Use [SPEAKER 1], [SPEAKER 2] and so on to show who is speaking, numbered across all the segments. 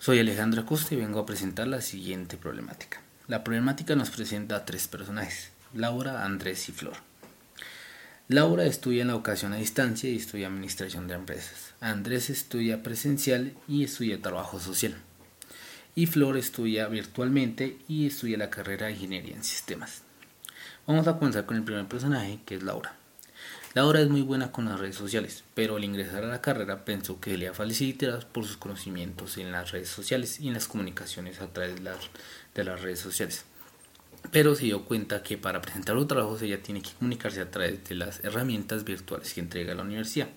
[SPEAKER 1] Soy Alejandra Costa y vengo a presentar la siguiente problemática. La problemática nos presenta a tres personajes, Laura, Andrés y Flor. Laura estudia en la educación a distancia y estudia administración de empresas. Andrés estudia presencial y estudia trabajo social. Y Flor estudia virtualmente y estudia la carrera de ingeniería en sistemas. Vamos a comenzar con el primer personaje, que es Laura. Laura es muy buena con las redes sociales, pero al ingresar a la carrera pensó que le facilitar por sus conocimientos en las redes sociales y en las comunicaciones a través de las, de las redes sociales. Pero se dio cuenta que para presentar los trabajos ella tiene que comunicarse a través de las herramientas virtuales que entrega la universidad.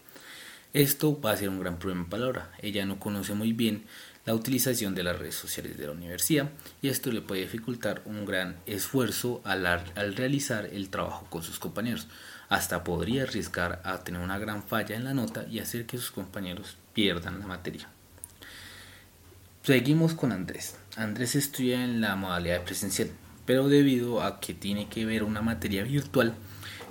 [SPEAKER 1] Esto va a ser un gran problema para Laura. Ella no conoce muy bien la utilización de las redes sociales de la universidad y esto le puede dificultar un gran esfuerzo al, al realizar el trabajo con sus compañeros. Hasta podría arriesgar a tener una gran falla en la nota y hacer que sus compañeros pierdan la materia. Seguimos con Andrés. Andrés estudia en la modalidad presencial, pero debido a que tiene que ver una materia virtual,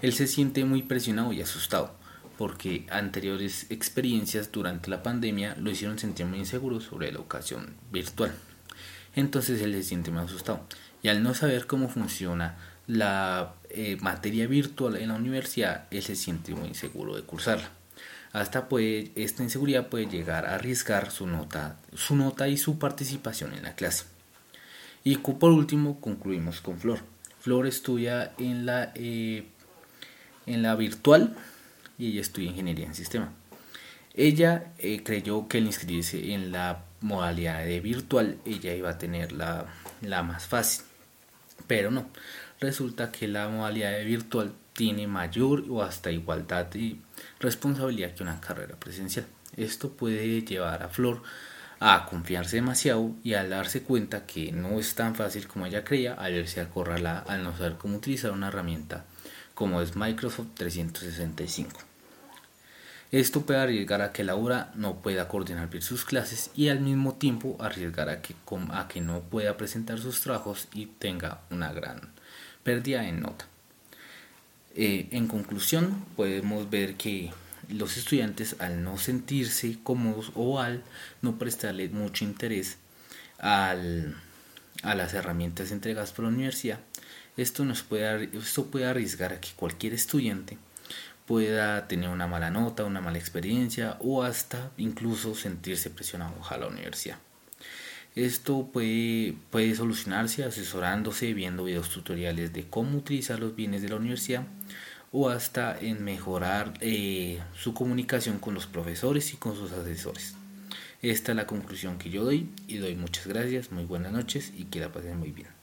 [SPEAKER 1] él se siente muy presionado y asustado porque anteriores experiencias durante la pandemia lo hicieron sentir muy inseguro sobre la educación virtual. Entonces él se siente más asustado. Y al no saber cómo funciona la eh, materia virtual en la universidad, él se siente muy inseguro de cursarla. Hasta puede, esta inseguridad puede llegar a arriesgar su nota, su nota y su participación en la clase. Y por último concluimos con Flor. Flor estudia en la, eh, en la virtual y ella estudia ingeniería en sistema. Ella eh, creyó que al inscribirse en la modalidad de virtual ella iba a tener la, la más fácil, pero no. Resulta que la modalidad de virtual tiene mayor o hasta igualdad de responsabilidad que una carrera presencial. Esto puede llevar a Flor a confiarse demasiado y al darse cuenta que no es tan fácil como ella creía, al verse acorralada al no saber cómo utilizar una herramienta como es Microsoft 365. Esto puede arriesgar a que Laura no pueda coordinar bien sus clases y al mismo tiempo arriesgar a que, a que no pueda presentar sus trabajos y tenga una gran pérdida en nota. Eh, en conclusión, podemos ver que los estudiantes al no sentirse cómodos o al no prestarle mucho interés al, a las herramientas entregadas por la universidad, esto, nos puede, esto puede arriesgar a que cualquier estudiante pueda tener una mala nota, una mala experiencia o hasta incluso sentirse presionado a la universidad. Esto puede, puede solucionarse asesorándose, viendo videos tutoriales de cómo utilizar los bienes de la universidad o hasta en mejorar eh, su comunicación con los profesores y con sus asesores. Esta es la conclusión que yo doy y doy muchas gracias, muy buenas noches y que la pasen muy bien.